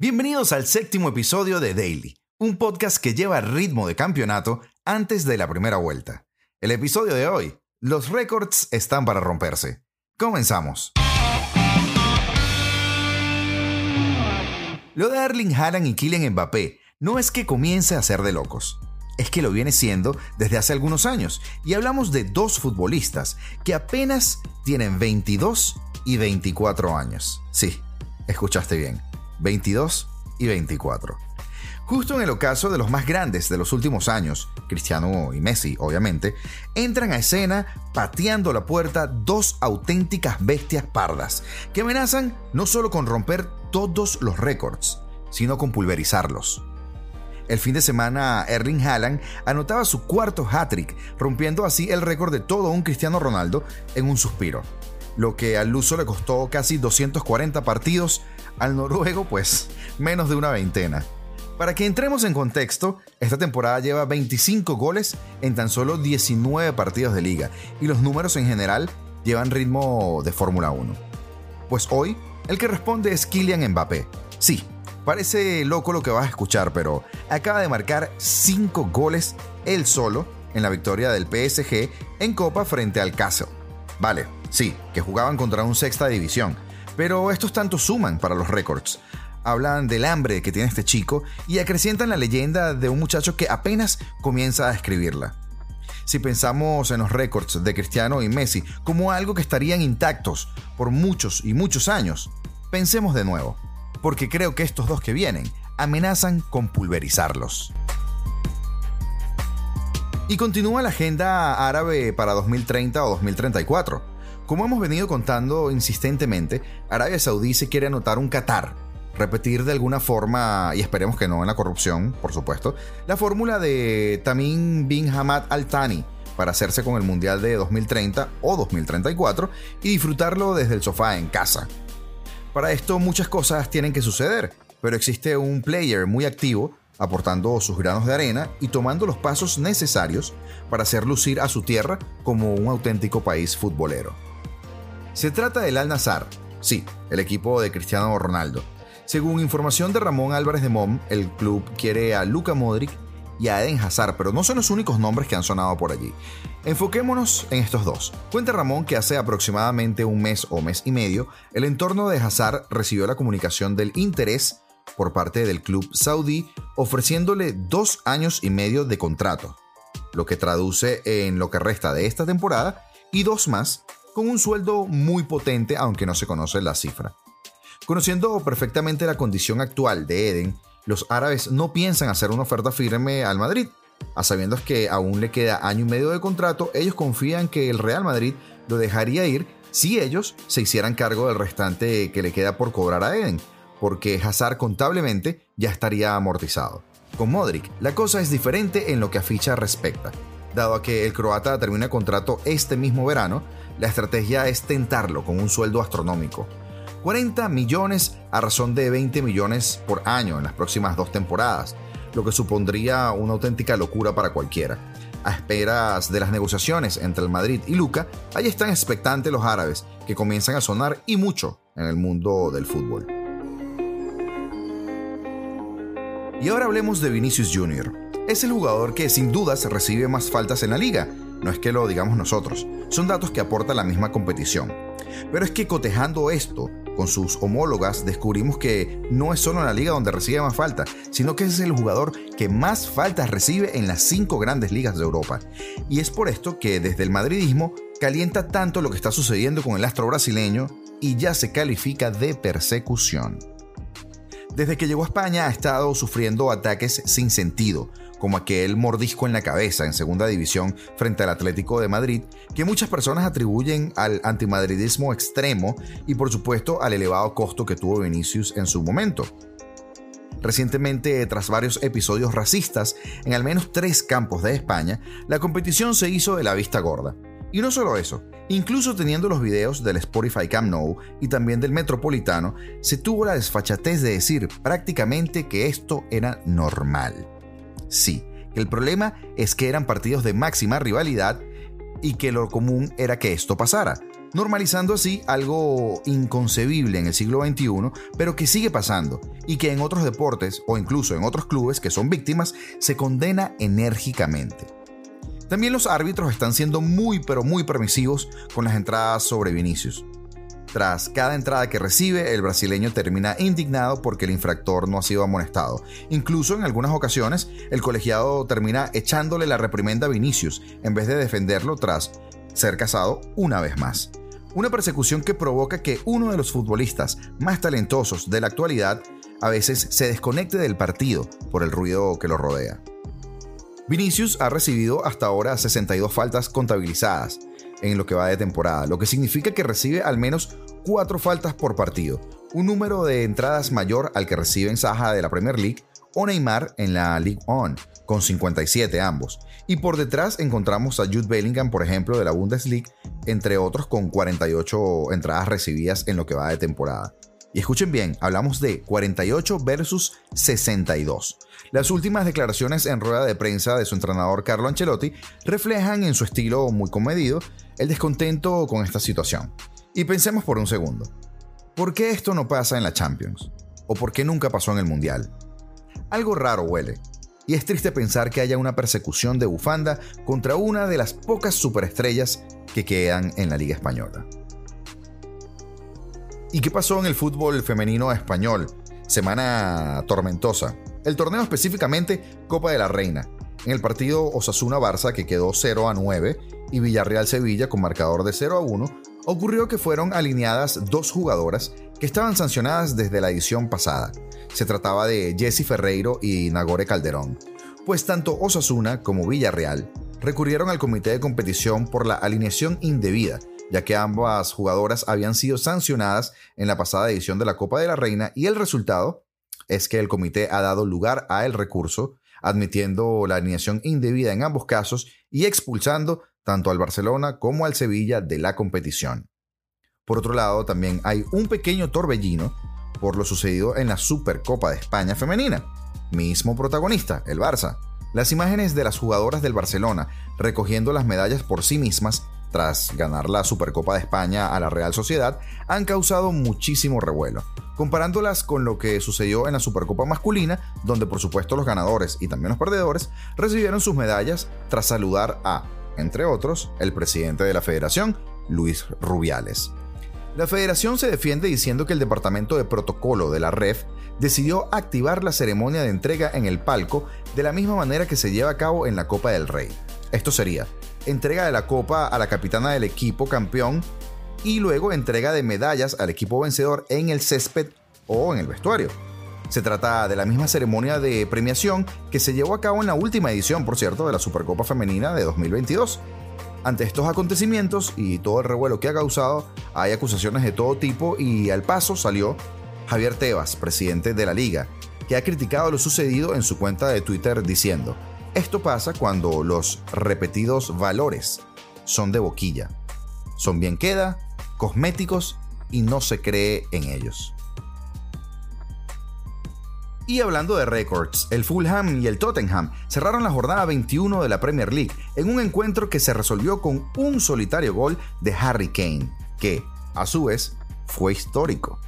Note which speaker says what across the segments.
Speaker 1: Bienvenidos al séptimo episodio de Daily, un podcast que lleva ritmo de campeonato antes de la primera vuelta. El episodio de hoy, los récords están para romperse. Comenzamos. Lo de Erling Haaland y Kylian Mbappé no es que comience a ser de locos, es que lo viene siendo desde hace algunos años y hablamos de dos futbolistas que apenas tienen 22 y 24 años. Sí, escuchaste bien 22 y 24. Justo en el ocaso de los más grandes de los últimos años, Cristiano y Messi, obviamente, entran a escena pateando la puerta dos auténticas bestias pardas, que amenazan no solo con romper todos los récords, sino con pulverizarlos. El fin de semana, Erling Haaland anotaba su cuarto hat-trick, rompiendo así el récord de todo un Cristiano Ronaldo en un suspiro lo que al Luso le costó casi 240 partidos, al noruego pues menos de una veintena. Para que entremos en contexto, esta temporada lleva 25 goles en tan solo 19 partidos de liga y los números en general llevan ritmo de Fórmula 1. Pues hoy, el que responde es Kylian Mbappé. Sí, parece loco lo que vas a escuchar, pero acaba de marcar 5 goles él solo en la victoria del PSG en Copa frente al Castle. Vale, sí, que jugaban contra un sexta división, pero estos tantos suman para los récords. Hablan del hambre que tiene este chico y acrecientan la leyenda de un muchacho que apenas comienza a escribirla. Si pensamos en los récords de Cristiano y Messi como algo que estarían intactos por muchos y muchos años, pensemos de nuevo, porque creo que estos dos que vienen amenazan con pulverizarlos. Y continúa la agenda árabe para 2030 o 2034. Como hemos venido contando insistentemente, Arabia Saudí se quiere anotar un Qatar, repetir de alguna forma, y esperemos que no en la corrupción, por supuesto, la fórmula de Tamim bin Hamad Al Thani para hacerse con el Mundial de 2030 o 2034 y disfrutarlo desde el sofá en casa. Para esto muchas cosas tienen que suceder, pero existe un player muy activo aportando sus granos de arena y tomando los pasos necesarios para hacer lucir a su tierra como un auténtico país futbolero. Se trata del Al Nazar, sí, el equipo de Cristiano Ronaldo. Según información de Ramón Álvarez de Mom, el club quiere a Luka Modric y a Eden Hazard, pero no son los únicos nombres que han sonado por allí. Enfoquémonos en estos dos. Cuenta Ramón que hace aproximadamente un mes o mes y medio, el entorno de Hazard recibió la comunicación del interés por parte del club saudí ofreciéndole dos años y medio de contrato, lo que traduce en lo que resta de esta temporada y dos más con un sueldo muy potente aunque no se conoce la cifra. Conociendo perfectamente la condición actual de Eden, los árabes no piensan hacer una oferta firme al Madrid. A sabiendas que aún le queda año y medio de contrato, ellos confían que el Real Madrid lo dejaría ir si ellos se hicieran cargo del restante que le queda por cobrar a Eden, porque Hazard contablemente ya estaría amortizado. Con Modric, la cosa es diferente en lo que a ficha respecta. Dado a que el croata termina contrato este mismo verano, la estrategia es tentarlo con un sueldo astronómico. 40 millones a razón de 20 millones por año en las próximas dos temporadas, lo que supondría una auténtica locura para cualquiera. A esperas de las negociaciones entre el Madrid y Luca, ahí están expectantes los árabes, que comienzan a sonar y mucho en el mundo del fútbol. Y ahora hablemos de Vinicius Jr. Es el jugador que sin dudas recibe más faltas en la liga. No es que lo digamos nosotros, son datos que aporta la misma competición. Pero es que cotejando esto con sus homólogas descubrimos que no es solo la liga donde recibe más faltas, sino que es el jugador que más faltas recibe en las cinco grandes ligas de Europa. Y es por esto que desde el madridismo calienta tanto lo que está sucediendo con el astro brasileño y ya se califica de persecución. Desde que llegó a España ha estado sufriendo ataques sin sentido, como aquel mordisco en la cabeza en segunda división frente al Atlético de Madrid, que muchas personas atribuyen al antimadridismo extremo y por supuesto al elevado costo que tuvo Vinicius en su momento. Recientemente, tras varios episodios racistas en al menos tres campos de España, la competición se hizo de la vista gorda. Y no solo eso, incluso teniendo los videos del Spotify Camp Nou y también del Metropolitano, se tuvo la desfachatez de decir prácticamente que esto era normal. Sí, el problema es que eran partidos de máxima rivalidad y que lo común era que esto pasara. normalizando así algo inconcebible en el siglo XXI, pero que sigue pasando y que en otros deportes o incluso en otros clubes que son víctimas se condena enérgicamente. También los árbitros están siendo muy pero muy permisivos con las entradas sobre Vinicius. Tras cada entrada que recibe, el brasileño termina indignado porque el infractor no ha sido amonestado. Incluso en algunas ocasiones, el colegiado termina echándole la reprimenda a Vinicius en vez de defenderlo tras ser casado una vez más. Una persecución que provoca que uno de los futbolistas más talentosos de la actualidad a veces se desconecte del partido por el ruido que lo rodea. Vinicius ha recibido hasta ahora 62 faltas contabilizadas en lo que va de temporada, lo que significa que recibe al menos 4 faltas por partido, un número de entradas mayor al que reciben Saja de la Premier League o Neymar en la League On, con 57 ambos. Y por detrás encontramos a Jude Bellingham, por ejemplo, de la Bundesliga, entre otros con 48 entradas recibidas en lo que va de temporada. Y escuchen bien, hablamos de 48 versus 62. Las últimas declaraciones en rueda de prensa de su entrenador Carlo Ancelotti reflejan en su estilo muy comedido el descontento con esta situación. Y pensemos por un segundo, ¿por qué esto no pasa en la Champions? ¿O por qué nunca pasó en el Mundial? Algo raro huele, y es triste pensar que haya una persecución de bufanda contra una de las pocas superestrellas que quedan en la Liga Española. ¿Y qué pasó en el fútbol femenino español? Semana tormentosa. El torneo específicamente Copa de la Reina. En el partido Osasuna-Barça, que quedó 0 a 9, y Villarreal-Sevilla con marcador de 0 a 1, ocurrió que fueron alineadas dos jugadoras que estaban sancionadas desde la edición pasada. Se trataba de Jesse Ferreiro y Nagore Calderón. Pues tanto Osasuna como Villarreal recurrieron al comité de competición por la alineación indebida ya que ambas jugadoras habían sido sancionadas en la pasada edición de la Copa de la Reina y el resultado es que el comité ha dado lugar a el recurso, admitiendo la alineación indebida en ambos casos y expulsando tanto al Barcelona como al Sevilla de la competición. Por otro lado, también hay un pequeño torbellino por lo sucedido en la Supercopa de España femenina. Mismo protagonista, el Barça. Las imágenes de las jugadoras del Barcelona recogiendo las medallas por sí mismas tras ganar la Supercopa de España a la Real Sociedad, han causado muchísimo revuelo, comparándolas con lo que sucedió en la Supercopa masculina, donde por supuesto los ganadores y también los perdedores recibieron sus medallas tras saludar a, entre otros, el presidente de la federación, Luis Rubiales. La federación se defiende diciendo que el departamento de protocolo de la REF decidió activar la ceremonia de entrega en el palco de la misma manera que se lleva a cabo en la Copa del Rey. Esto sería entrega de la copa a la capitana del equipo campeón y luego entrega de medallas al equipo vencedor en el césped o en el vestuario. Se trata de la misma ceremonia de premiación que se llevó a cabo en la última edición, por cierto, de la Supercopa Femenina de 2022. Ante estos acontecimientos y todo el revuelo que ha causado, hay acusaciones de todo tipo y al paso salió Javier Tebas, presidente de la liga, que ha criticado lo sucedido en su cuenta de Twitter diciendo, esto pasa cuando los repetidos valores son de boquilla, son bien queda, cosméticos y no se cree en ellos. Y hablando de récords, el Fulham y el Tottenham cerraron la jornada 21 de la Premier League en un encuentro que se resolvió con un solitario gol de Harry Kane, que, a su vez, fue histórico.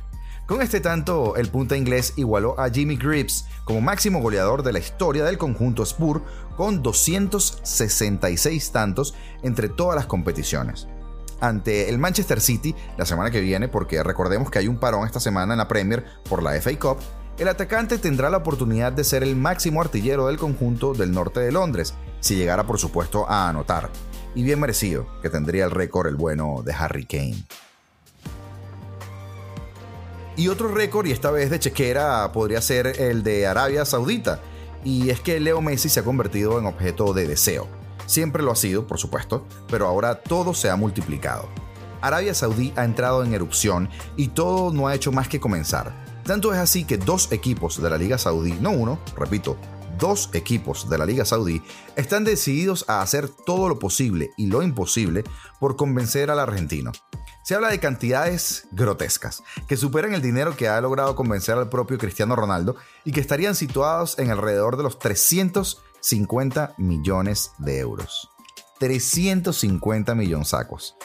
Speaker 1: Con este tanto, el punta inglés igualó a Jimmy Greaves como máximo goleador de la historia del conjunto Spur con 266 tantos entre todas las competiciones. Ante el Manchester City la semana que viene, porque recordemos que hay un parón esta semana en la Premier por la FA Cup, el atacante tendrá la oportunidad de ser el máximo artillero del conjunto del norte de Londres, si llegara por supuesto a anotar. Y bien merecido, que tendría el récord el bueno de Harry Kane. Y otro récord, y esta vez de chequera, podría ser el de Arabia Saudita. Y es que Leo Messi se ha convertido en objeto de deseo. Siempre lo ha sido, por supuesto, pero ahora todo se ha multiplicado. Arabia Saudí ha entrado en erupción y todo no ha hecho más que comenzar. Tanto es así que dos equipos de la Liga Saudí, no uno, repito, dos equipos de la Liga Saudí están decididos a hacer todo lo posible y lo imposible por convencer al argentino. Se habla de cantidades grotescas, que superan el dinero que ha logrado convencer al propio Cristiano Ronaldo y que estarían situados en alrededor de los 350 millones de euros. 350 sacos.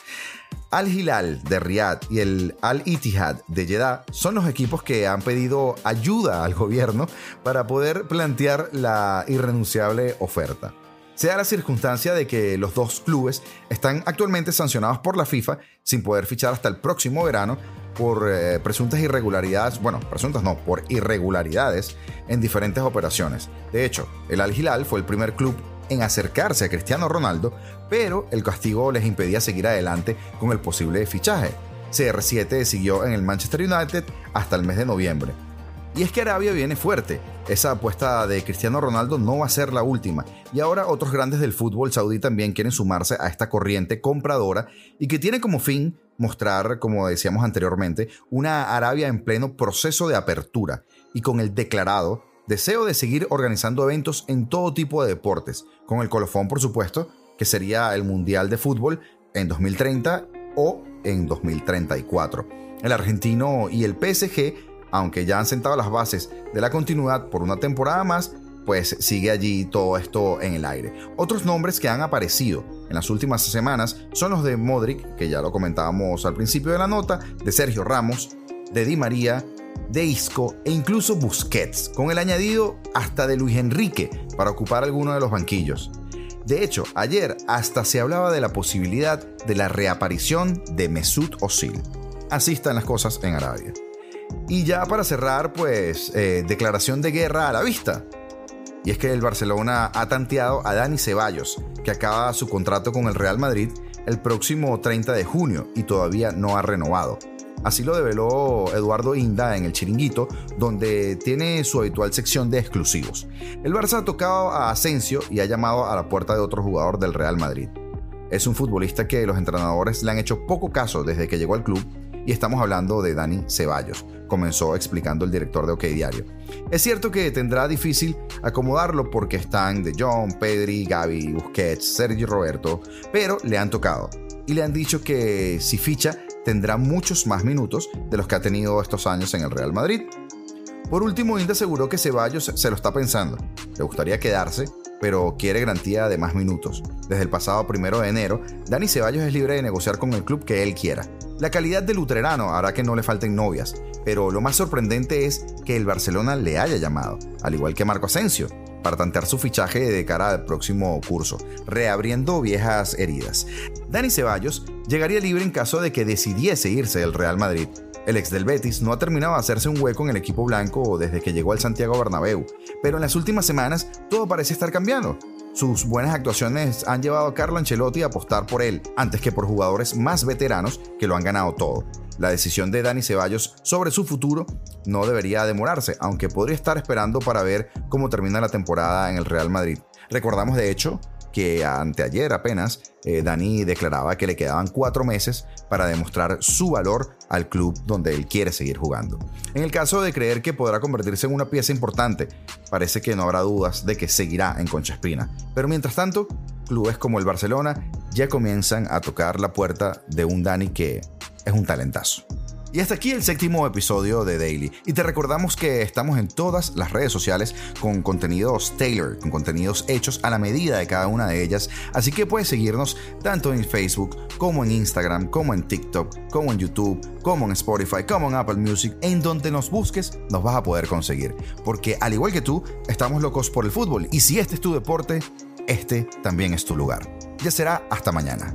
Speaker 1: Al Hilal de Riyadh y el Al Ittihad de Jeddah son los equipos que han pedido ayuda al gobierno para poder plantear la irrenunciable oferta. Se da la circunstancia de que los dos clubes están actualmente sancionados por la FIFA sin poder fichar hasta el próximo verano por eh, presuntas irregularidades, bueno, presuntas no, por irregularidades en diferentes operaciones. De hecho, el Al Hilal fue el primer club en acercarse a Cristiano Ronaldo, pero el castigo les impedía seguir adelante con el posible fichaje. CR7 siguió en el Manchester United hasta el mes de noviembre. Y es que Arabia viene fuerte. Esa apuesta de Cristiano Ronaldo no va a ser la última. Y ahora otros grandes del fútbol saudí también quieren sumarse a esta corriente compradora y que tiene como fin mostrar, como decíamos anteriormente, una Arabia en pleno proceso de apertura y con el declarado deseo de seguir organizando eventos en todo tipo de deportes, con el colofón por supuesto, que sería el Mundial de Fútbol en 2030 o en 2034. El argentino y el PSG, aunque ya han sentado las bases de la continuidad por una temporada más, pues sigue allí todo esto en el aire. Otros nombres que han aparecido en las últimas semanas son los de Modric, que ya lo comentábamos al principio de la nota, de Sergio Ramos, de Di María, de Isco e incluso Busquets, con el añadido hasta de Luis Enrique para ocupar alguno de los banquillos. De hecho, ayer hasta se hablaba de la posibilidad de la reaparición de Mesut Özil. Así están las cosas en Arabia. Y ya para cerrar, pues, eh, declaración de guerra a la vista. Y es que el Barcelona ha tanteado a Dani Ceballos, que acaba su contrato con el Real Madrid el próximo 30 de junio y todavía no ha renovado. Así lo develó Eduardo Inda en el Chiringuito, donde tiene su habitual sección de exclusivos. El Barça ha tocado a Asensio y ha llamado a la puerta de otro jugador del Real Madrid. Es un futbolista que los entrenadores le han hecho poco caso desde que llegó al club y estamos hablando de Dani Ceballos, comenzó explicando el director de OK Diario. Es cierto que tendrá difícil acomodarlo porque están De Jong, Pedri, Gaby, Busquets, Sergio Roberto, pero le han tocado y le han dicho que si ficha tendrá muchos más minutos de los que ha tenido estos años en el Real Madrid. Por último, Inda aseguró que Ceballos se lo está pensando. Le gustaría quedarse, pero quiere garantía de más minutos. Desde el pasado primero de enero, Dani Ceballos es libre de negociar con el club que él quiera. La calidad del luterano hará que no le falten novias, pero lo más sorprendente es que el Barcelona le haya llamado, al igual que Marco Asensio, para tantear su fichaje de cara al próximo curso, reabriendo viejas heridas. Dani Ceballos llegaría libre en caso de que decidiese irse del Real Madrid. El ex del Betis no ha terminado de hacerse un hueco en el equipo blanco desde que llegó al Santiago Bernabéu, pero en las últimas semanas todo parece estar cambiando. Sus buenas actuaciones han llevado a Carlo Ancelotti a apostar por él, antes que por jugadores más veteranos que lo han ganado todo. La decisión de Dani Ceballos sobre su futuro no debería demorarse, aunque podría estar esperando para ver cómo termina la temporada en el Real Madrid. Recordamos de hecho que anteayer apenas eh, Dani declaraba que le quedaban cuatro meses para demostrar su valor al club donde él quiere seguir jugando. En el caso de creer que podrá convertirse en una pieza importante, parece que no habrá dudas de que seguirá en Concha Espina. Pero mientras tanto, clubes como el Barcelona ya comienzan a tocar la puerta de un Dani que es un talentazo. Y hasta aquí el séptimo episodio de Daily. Y te recordamos que estamos en todas las redes sociales con contenidos tailor, con contenidos hechos a la medida de cada una de ellas. Así que puedes seguirnos tanto en Facebook como en Instagram, como en TikTok, como en YouTube, como en Spotify, como en Apple Music. En donde nos busques, nos vas a poder conseguir. Porque al igual que tú, estamos locos por el fútbol. Y si este es tu deporte, este también es tu lugar. Ya será hasta mañana.